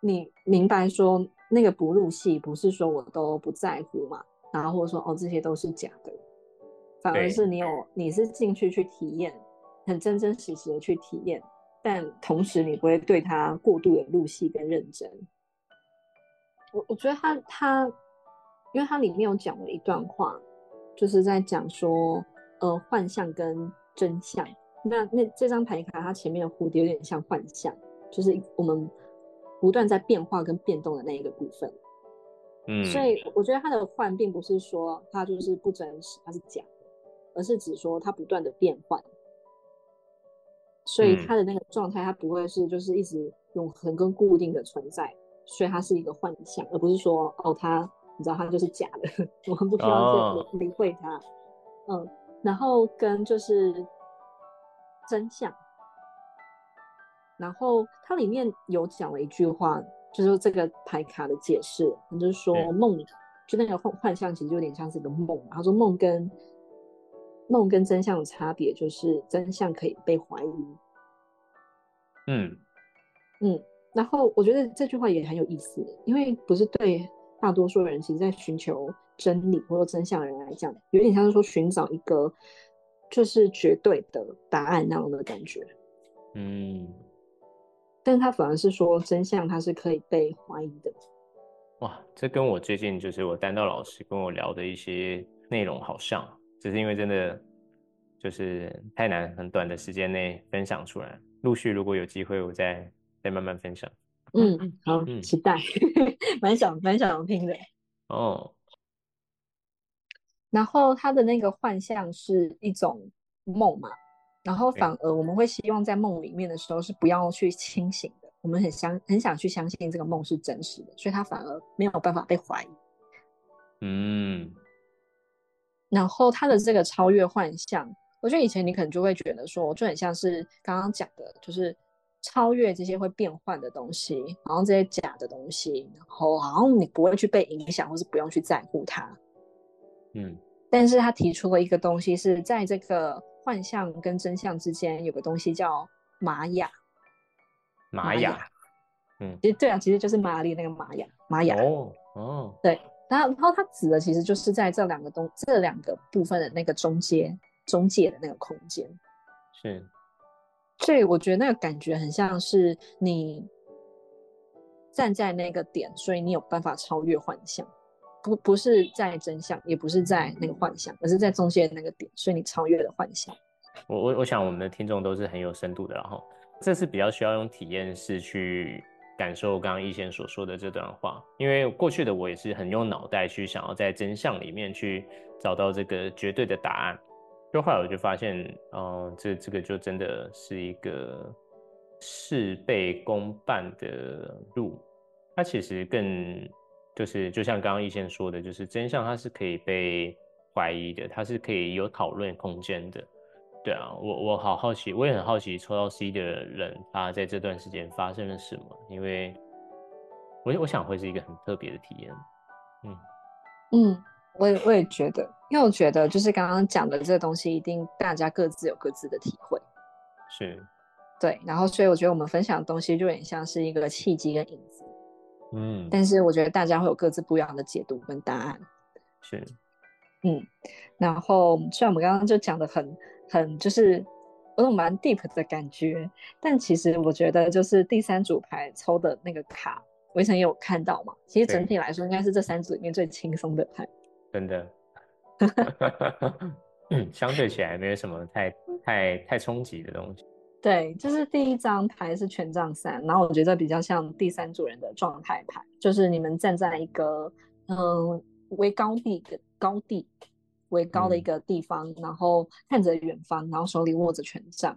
你明白说那个不入戏，不是说我都不在乎嘛，然后或者说哦这些都是假的，反而是你有你是进去去体验，很真真实实的去体验。但同时，你不会对他过度的入戏跟认真。我我觉得他他，因为他里面有讲了一段话，就是在讲说，呃，幻象跟真相。那那这张牌卡，它前面的蝴蝶有点像幻象，就是我们不断在变化跟变动的那一个部分。嗯，所以我觉得它的幻，并不是说它就是不真实，它是假的，而是指说它不断的变换。所以它的那个状态，它不会是就是一直永恒跟固定的存在，所以它是一个幻象，而不是说哦，他你知道它就是假的，我们不需要去理会他。嗯，然后跟就是真相，然后它里面有讲了一句话，就是这个牌卡的解释，就是说梦就那个幻幻象其实有点像是一个梦，他说梦跟。梦跟真相的差别就是真相可以被怀疑。嗯嗯，然后我觉得这句话也很有意思，因为不是对大多数人，其实在寻求真理或者真相的人来讲，有点像是说寻找一个就是绝对的答案那样的感觉。嗯，但他反而是说真相它是可以被怀疑的。哇，这跟我最近就是我丹道老师跟我聊的一些内容好像。只是因为真的就是太难，很短的时间内分享出来。陆续如果有机会，我再再慢慢分享。嗯，好，期待，蛮想蛮想听的。哦。然后他的那个幻象是一种梦嘛，然后反而我们会希望在梦里面的时候是不要去清醒的，我们很相很想去相信这个梦是真实的，所以他反而没有办法被怀疑。嗯。然后他的这个超越幻象，我觉得以前你可能就会觉得说，就很像是刚刚讲的，就是超越这些会变换的东西，然后这些假的东西，然后好像你不会去被影响，或是不用去在乎它。嗯，但是他提出了一个东西，是在这个幻象跟真相之间有个东西叫玛雅。玛雅，嗯，其实对啊，其实就是玛丽那个玛雅，玛雅。哦哦，对，然后然后他指的其实就是在这两个东这两个部分的那个中间中介的那个空间。是，所以我觉得那个感觉很像是你站在那个点，所以你有办法超越幻象，不不是在真相，也不是在那个幻象，而是在中间那个点，所以你超越了幻象。我我我想我们的听众都是很有深度的，然后。这是比较需要用体验式去感受刚刚易贤所说的这段话，因为过去的我也是很用脑袋去想要在真相里面去找到这个绝对的答案，就后来我就发现，嗯，这这个就真的是一个事倍功半的路，它其实更就是就像刚刚易贤说的，就是真相它是可以被怀疑的，它是可以有讨论空间的。对啊，我我好好奇，我也很好奇抽到 C 的人，他在这段时间发生了什么？因为，我我想会是一个很特别的体验。嗯嗯，我也我也觉得，因为我觉得就是刚刚讲的这个东西，一定大家各自有各自的体会。是，对，然后所以我觉得我们分享的东西就有点像是一个契机跟影子。嗯，但是我觉得大家会有各自不一样的解读跟答案。是，嗯，然后虽然我们刚刚就讲的很。很就是有种蛮 deep 的感觉，但其实我觉得就是第三组牌抽的那个卡，围城也有看到嘛。其实整体来说，应该是这三组里面最轻松的牌。真的，相对起来没有什么太太太冲击的东西。对，就是第一张牌是权杖三，然后我觉得比较像第三组人的状态牌，就是你们站在一个嗯为高地的高地。为高的一个地方，然后看着远方，然后手里握着权杖，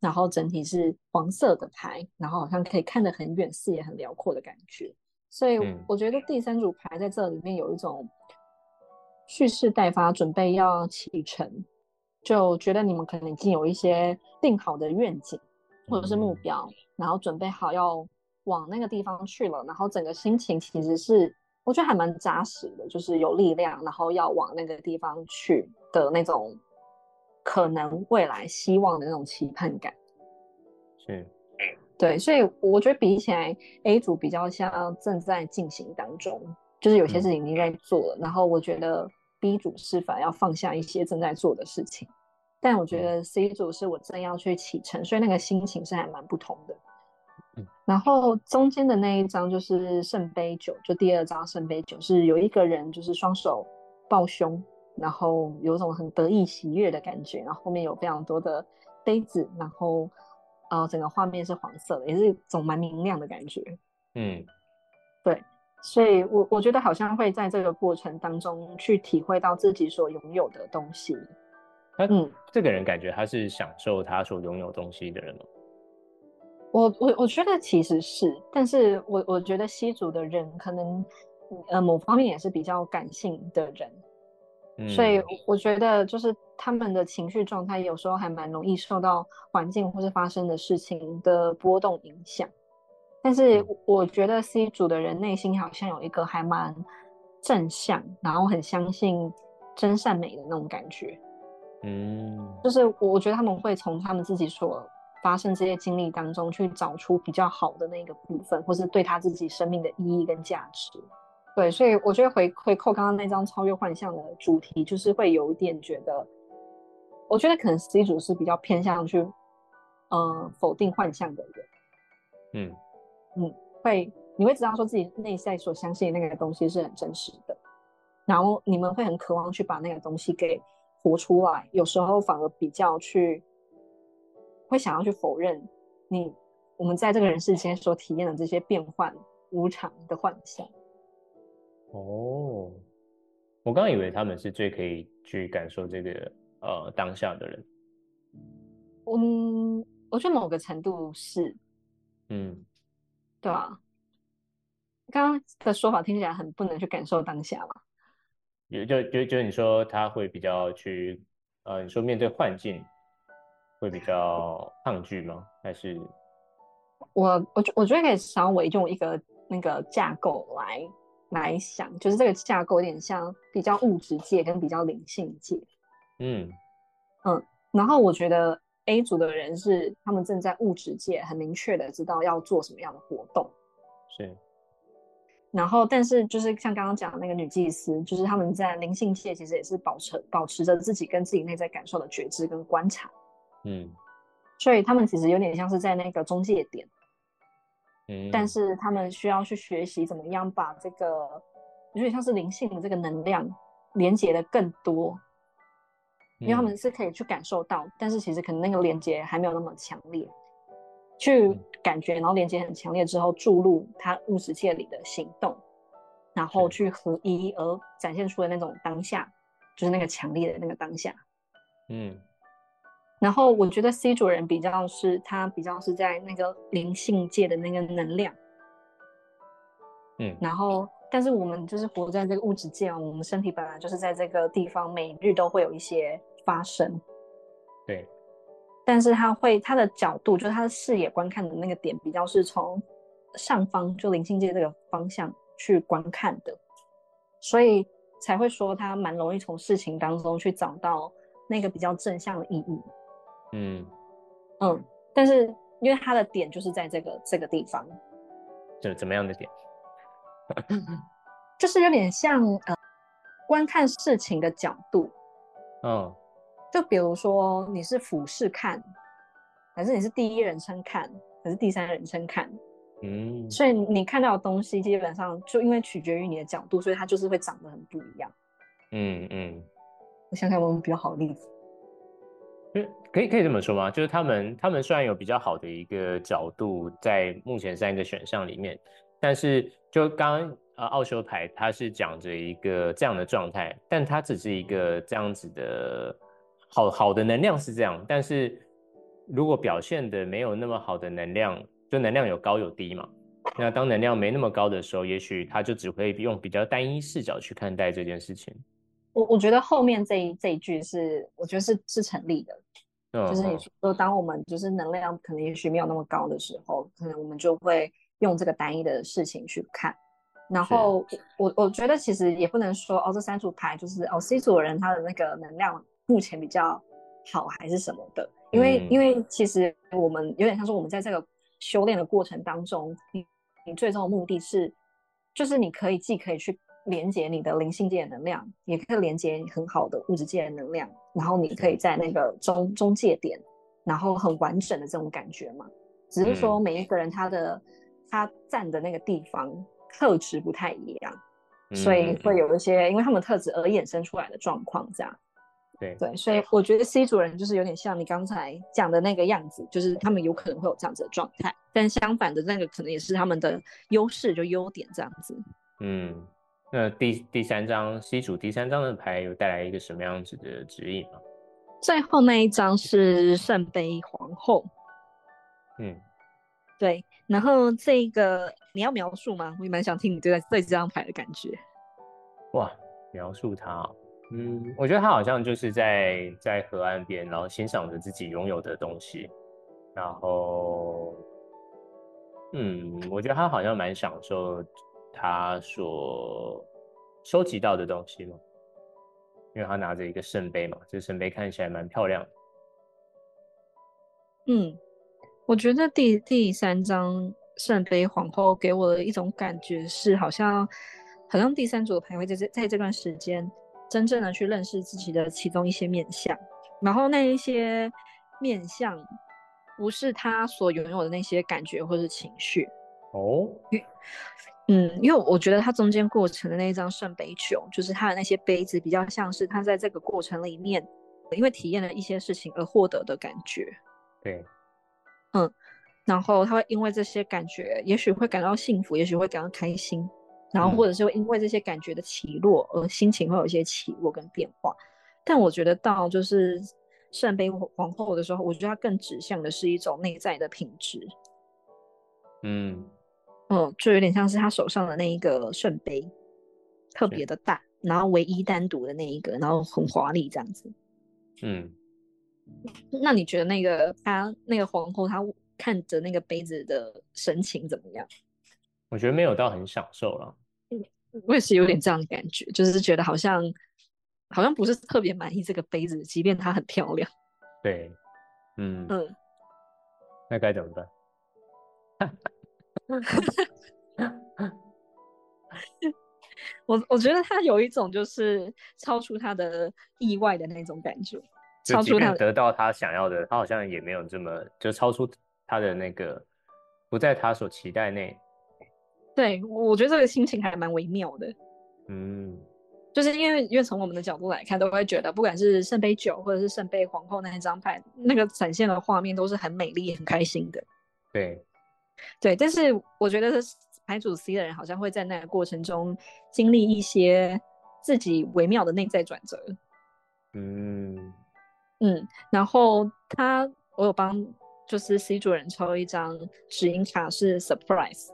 然后整体是黄色的牌，然后好像可以看得很远，视野很辽阔的感觉。所以我觉得第三组牌在这里面有一种蓄势待发，准备要启程，就觉得你们可能已经有一些定好的愿景或者是目标，然后准备好要往那个地方去了，然后整个心情其实是。我觉得还蛮扎实的，就是有力量，然后要往那个地方去的那种可能未来希望的那种期盼感。是，对，所以我觉得比起来 A 组比较像正在进行当中，就是有些事情已经在做了，然后我觉得 B 组是反而要放下一些正在做的事情，但我觉得 C 组是我正要去启程，所以那个心情是还蛮不同的。然后中间的那一张就是圣杯九，就第二张圣杯九是有一个人就是双手抱胸，然后有种很得意喜悦的感觉，然后后面有非常多的杯子，然后呃整个画面是黄色的，也是一种蛮明亮的感觉。嗯，对，所以我我觉得好像会在这个过程当中去体会到自己所拥有的东西。嗯，这个人感觉他是享受他所拥有东西的人吗？我我我觉得其实是，但是我我觉得西族的人可能，呃，某方面也是比较感性的人，所以我觉得就是他们的情绪状态有时候还蛮容易受到环境或是发生的事情的波动影响。但是我觉得 C 组的人内心好像有一个还蛮正向，然后很相信真善美的那种感觉。嗯，就是我觉得他们会从他们自己所。发生这些经历当中，去找出比较好的那个部分，或是对他自己生命的意义跟价值。对，所以我觉得回回扣刚刚那张超越幻象的主题，就是会有一点觉得，我觉得可能 C 组是比较偏向去，呃，否定幻象的人。嗯嗯，会你会知道说自己内在所相信的那个东西是很真实的，然后你们会很渴望去把那个东西给活出来，有时候反而比较去。会想要去否认你我们在这个人世间所体验的这些变幻无常的幻想。哦，我刚以为他们是最可以去感受这个呃当下的人。嗯，我觉得某个程度是，嗯，对啊。刚刚的说法听起来很不能去感受当下嘛？有就就就你说他会比较去。呃，你说面对幻境会比较抗拒吗？还是我我我觉得可以稍微用一个那个架构来来想，就是这个架构有点像比较物质界跟比较灵性界。嗯嗯，然后我觉得 A 组的人是他们正在物质界很明确的知道要做什么样的活动，是。然后，但是就是像刚刚讲的那个女祭司，就是他们在灵性界其实也是保持保持着自己跟自己内在感受的觉知跟观察，嗯，所以他们其实有点像是在那个中介点，嗯，但是他们需要去学习怎么样把这个有点像是灵性的这个能量连接的更多，因为他们是可以去感受到，但是其实可能那个连接还没有那么强烈。去感觉，然后连接很强烈之后，注入他物质界里的行动，然后去合一，而展现出的那种当下，就是那个强烈的那个当下。嗯。然后我觉得 C 主人比较是，他比较是在那个灵性界的那个能量。嗯。然后，但是我们就是活在这个物质界，我们身体本来就是在这个地方，每日都会有一些发生。对。但是他会，他的角度就是他的视野观看的那个点比较是从上方，就灵性界这个方向去观看的，所以才会说他蛮容易从事情当中去找到那个比较正向的意义。嗯嗯，但是因为他的点就是在这个这个地方，怎怎么样的点？就是有点像呃，观看事情的角度。嗯。就比如说你是俯视看，还是你是第一人称看，还是第三人称看？嗯，所以你看到的东西基本上就因为取决于你的角度，所以它就是会长得很不一样。嗯嗯，我想想有没有比较好的例子？嗯，可以可以这么说吗？就是他们他们虽然有比较好的一个角度在目前三个选项里面，但是就刚刚呃奥修牌它是讲着一个这样的状态，但它只是一个这样子的。好好的能量是这样，但是如果表现的没有那么好的能量，就能量有高有低嘛。那当能量没那么高的时候，也许他就只会用比较单一视角去看待这件事情。我我觉得后面这一这一句是，我觉得是是成立的。就是你说，当我们就是能量可能也许没有那么高的时候，可能我们就会用这个单一的事情去看。然后我我觉得其实也不能说哦，这三组牌就是哦 C 组的人他的那个能量。目前比较好还是什么的？因为因为其实我们有点像说，我们在这个修炼的过程当中，你你最终的目的是，就是你可以既可以去连接你的灵性界的能量，也可以连接很好的物质界的能量，然后你可以在那个中中介点，然后很完整的这种感觉嘛。只是说每一个人他的他站的那个地方特质不太一样，所以会有一些因为他们特质而衍生出来的状况这样。对对，所以我觉得 C 主人就是有点像你刚才讲的那个样子，就是他们有可能会有这样子的状态，但相反的那个可能也是他们的优势，就优点这样子。嗯，那第第三张 C 组第三张的牌有带来一个什么样子的指引吗？最后那一张是圣杯皇后。嗯，对，然后这个你要描述吗？我也蛮想听你对对这张牌的感觉。哇，描述它。嗯，我觉得他好像就是在在河岸边，然后欣赏着自己拥有的东西，然后，嗯，我觉得他好像蛮享受他所收集到的东西嘛，因为他拿着一个圣杯嘛，这圣杯看起来蛮漂亮的。嗯，我觉得第第三张圣杯皇后给我的一种感觉是，好像好像第三组的牌会在这在这段时间。真正的去认识自己的其中一些面相，然后那一些面相不是他所拥有的那些感觉或是情绪哦。嗯，因为我觉得他中间过程的那一张圣杯九，就是他的那些杯子比较像是他在这个过程里面，因为体验了一些事情而获得的感觉。对，嗯，然后他会因为这些感觉，也许会感到幸福，也许会感到开心。然后，或者是因为这些感觉的起落，而心情会有一些起落跟变化。但我觉得到就是圣杯皇后的时候，我觉得它更指向的是一种内在的品质。嗯嗯，就有点像是他手上的那一个圣杯，特别的大，然后唯一单独的那一个，然后很华丽这样子。嗯，那你觉得那个他那个皇后她看着那个杯子的神情怎么样？我觉得没有到很享受了。我也是有点这样的感觉，就是觉得好像好像不是特别满意这个杯子，即便它很漂亮。对，嗯嗯，那该怎么办？我我觉得他有一种就是超出他的意外的那种感觉，超出他得到他想要的，他好像也没有这么就超出他的那个不在他所期待内。对，我觉得这个心情还蛮微妙的。嗯，就是因为因为从我们的角度来看，都会觉得不管是圣杯九或者是圣杯皇后那一张牌，那个展现的画面都是很美丽、很开心的。对，对，但是我觉得是。牌主 C 的人好像会在那个过程中经历一些自己微妙的内在转折。嗯嗯，然后他我有帮就是 C 主人抽一张指引卡是 surprise。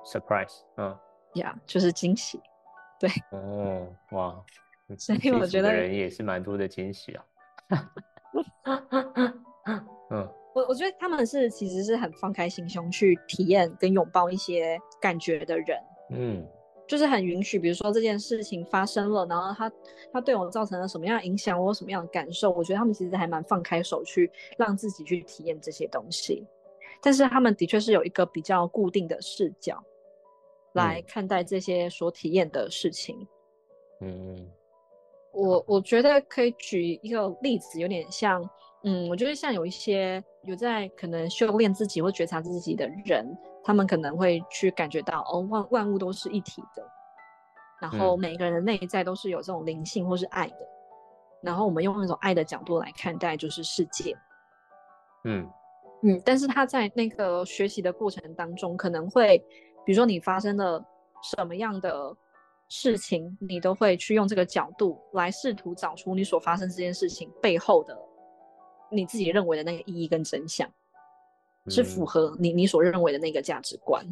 嗯，surprise，嗯，呀，就是惊喜。对。哦，哇，所以我觉得人也是蛮多的惊喜啊。嗯。我我觉得他们是其实是很放开心胸去体验跟拥抱一些感觉的人，嗯，就是很允许，比如说这件事情发生了，然后他他对我造成了什么样的影响，我有什么样的感受，我觉得他们其实还蛮放开手去让自己去体验这些东西，但是他们的确是有一个比较固定的视角来看待这些所体验的事情，嗯，我我觉得可以举一个例子，有点像。嗯，我觉得像有一些有在可能修炼自己或觉察自己的人，他们可能会去感觉到哦，万万物都是一体的，然后每个人的内在都是有这种灵性或是爱的，然后我们用那种爱的角度来看待就是世界。嗯。嗯，但是他在那个学习的过程当中，可能会比如说你发生了什么样的事情，你都会去用这个角度来试图找出你所发生这件事情背后的。你自己认为的那个意义跟真相，是符合你你所认为的那个价值观，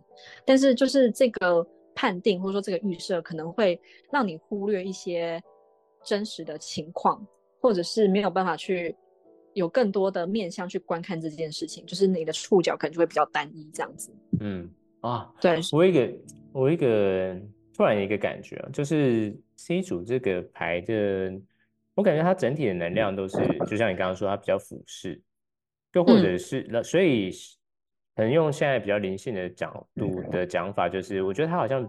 但是就是这个判定或者说这个预设，可能会让你忽略一些真实的情况，或者是没有办法去有更多的面向去观看这件事情，就是你的触角可能就会比较单一这样子。嗯啊，对我一个我一个突然一个感觉啊，就是 C 组这个牌的。我感觉它整体的能量都是，就像你刚刚说，它比较俯视，又或者是那，所以可能用现在比较灵性的角度的讲法，就是我觉得它好像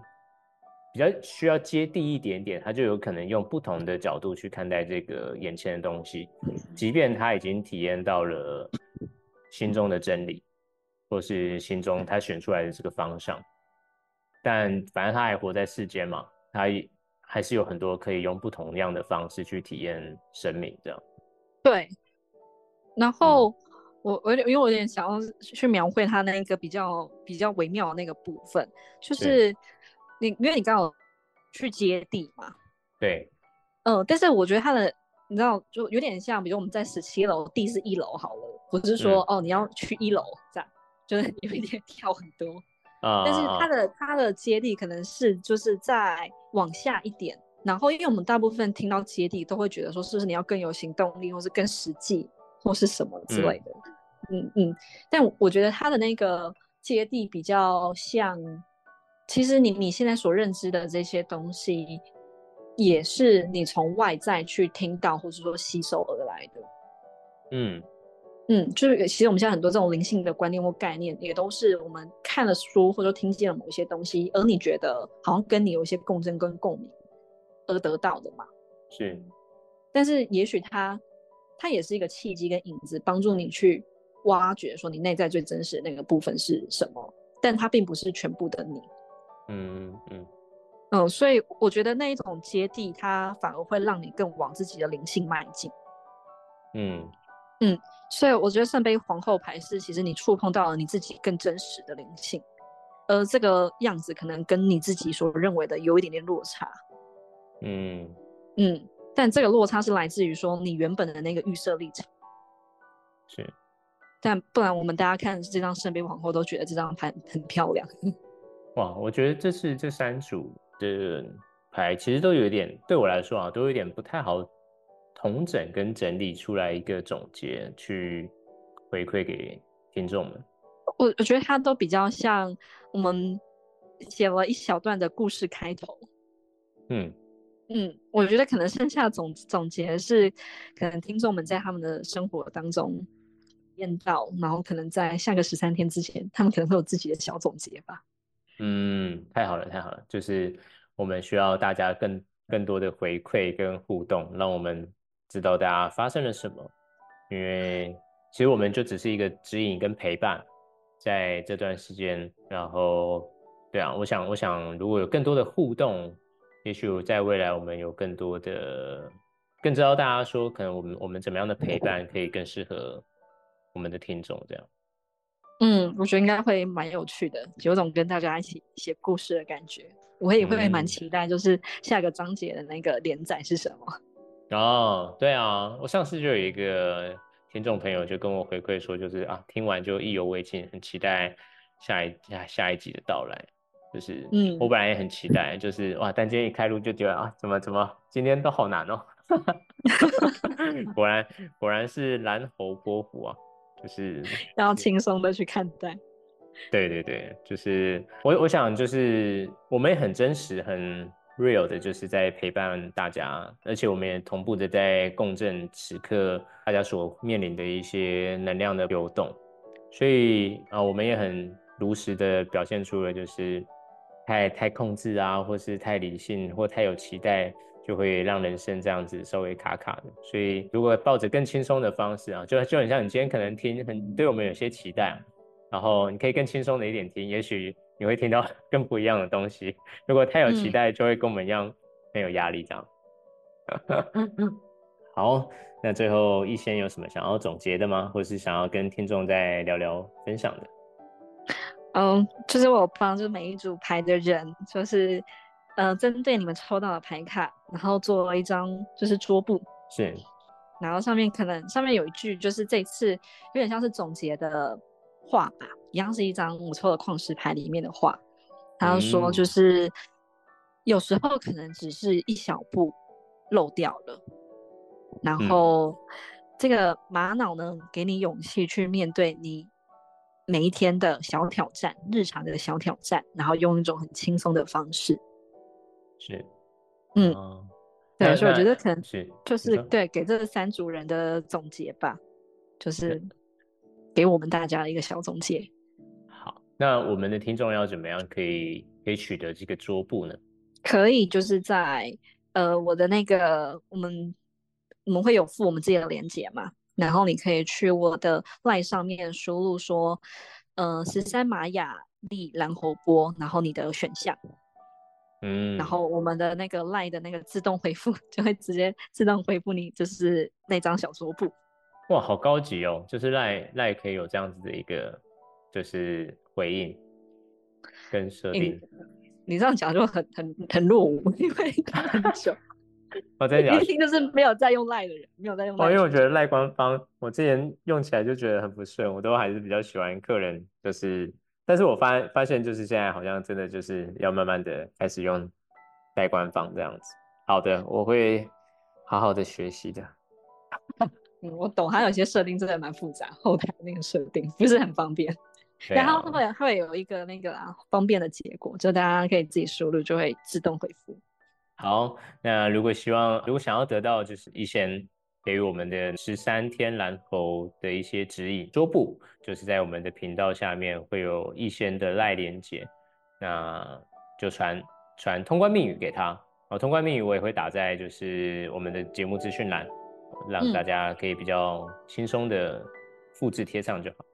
比较需要接地一点点，它就有可能用不同的角度去看待这个眼前的东西，即便他已经体验到了心中的真理，或是心中他选出来的这个方向，但反正他还活在世间嘛，他。还是有很多可以用不同样的方式去体验生命，这样。对。然后我我因为我有点想要去描绘他那个比较比较微妙的那个部分，就是你因为你刚好去接地嘛。对。嗯，但是我觉得他的你知道就有点像，比如我们在十七楼，地是一楼好了，不是说哦你要去一楼这样，就是有一点跳很多。啊，但是它的它的接地可能是就是在往下一点，然后因为我们大部分听到接地都会觉得说是不是你要更有行动力，或是更实际，或是什么之类的，嗯嗯。但我觉得它的那个接地比较像，其实你你现在所认知的这些东西，也是你从外在去听到或是说吸收而来的，嗯。嗯，就是其实我们现在很多这种灵性的观念或概念，也都是我们看了书或者听见了某一些东西，而你觉得好像跟你有一些共振跟共鸣而得到的嘛。是，但是也许它它也是一个契机跟影子，帮助你去挖掘说你内在最真实的那个部分是什么，但它并不是全部的你。嗯嗯嗯，所以我觉得那一种接地，它反而会让你更往自己的灵性迈进。嗯嗯。所以我觉得圣杯皇后牌是，其实你触碰到了你自己更真实的灵性，而这个样子可能跟你自己所认为的有一点点落差。嗯嗯，但这个落差是来自于说你原本的那个预设立场。是，但不然我们大家看这张圣杯皇后都觉得这张牌很漂亮。哇，我觉得这是这三组的牌其实都有一点对我来说啊，都有点不太好。统整跟整理出来一个总结，去回馈给听众们？我我觉得它都比较像我们写了一小段的故事开头。嗯嗯，我觉得可能剩下总总结是，可能听众们在他们的生活当中验到，然后可能在下个十三天之前，他们可能会有自己的小总结吧。嗯，太好了，太好了，就是我们需要大家更更多的回馈跟互动，让我们知道大家发生了什么。因为其实我们就只是一个指引跟陪伴，在这段时间，然后对啊，我想，我想如果有更多的互动，也许在未来我们有更多的，更知道大家说，可能我们我们怎么样的陪伴可以更适合我们的听众，这样。嗯，我觉得应该会蛮有趣的，有种跟大家一起写故事的感觉。我也会蛮期待，就是下个章节的那个连载是什么。哦，对啊，我上次就有一个听众朋友就跟我回馈说，就是啊，听完就意犹未尽，很期待下一下下一集的到来。就是，嗯，我本来也很期待，就是哇，但今天一开录就觉得啊，怎么怎么今天都好难哦。果然果然是蓝猴波虎啊。就是 要轻松的去看待，对对对，就是我我想就是我们也很真实很 real 的，就是在陪伴大家，而且我们也同步的在共振此刻大家所面临的一些能量的流动，所以啊，我们也很如实的表现出了就是太太控制啊，或是太理性或太有期待。就会让人生这样子稍微卡卡的，所以如果抱着更轻松的方式啊，就就很像你今天可能听很对我们有些期待，然后你可以更轻松的一点听，也许你会听到 更不一样的东西。如果太有期待，就会跟我们一样很有压力这样。好，那最后一仙有什么想要总结的吗？或是想要跟听众再聊聊分享的？嗯，就是我帮助每一组牌的人，就是。呃，针对你们抽到的牌卡，然后做了一张就是桌布，是，然后上面可能上面有一句，就是这次有点像是总结的话吧，一样是一张我抽的矿石牌里面的话，他说就是有时候可能只是一小步漏掉了，然后这个玛瑙呢，给你勇气去面对你每一天的小挑战，日常的小挑战，然后用一种很轻松的方式。是，嗯，对，所以我觉得可能是就是对给这三组人的总结吧，就是。给我们大家一个小总结。好，那我们的听众要怎么样可以可以取得这个桌布呢？可以就是在呃我的那个我们我们会有附我们自己的链接嘛，然后你可以去我的 line 上面输入说，呃十三玛雅丽蓝猴波，然后你的选项。嗯，然后我们的那个赖的那个自动回复就会直接自动回复你，就是那张小桌布。哇，好高级哦！就是 LINE LINE 可以有这样子的一个就是回应跟设定。你这样讲就很很很落伍，因为很久。我在讲，一听就是没有在用赖的人，没有在用。哦，因为我觉得赖官方，我之前用起来就觉得很不顺，我都还是比较喜欢客人就是。但是我发发现，就是现在好像真的就是要慢慢的开始用代官方这样子。好的，我会好好的学习的。嗯，我懂，还有些设定真的蛮复杂，后台那个设定不是很方便。然后会会有一个那个方便的结果，就大家可以自己输入，就会自动回复。好，那如果希望，如果想要得到就是一些。给予我们的十三天蓝猴的一些指引，桌布就是在我们的频道下面会有一仙的赖连接，那就传传通关密语给他，哦，通关密语我也会打在就是我们的节目资讯栏，让大家可以比较轻松的复制贴上就好。对，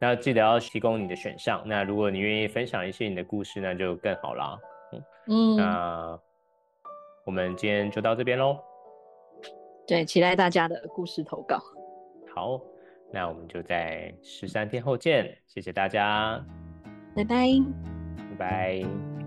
那记得要提供你的选项，那如果你愿意分享一些你的故事，那就更好啦。嗯，那我们今天就到这边喽。对，期待大家的故事投稿。好，那我们就在十三天后见，谢谢大家，拜拜，拜拜。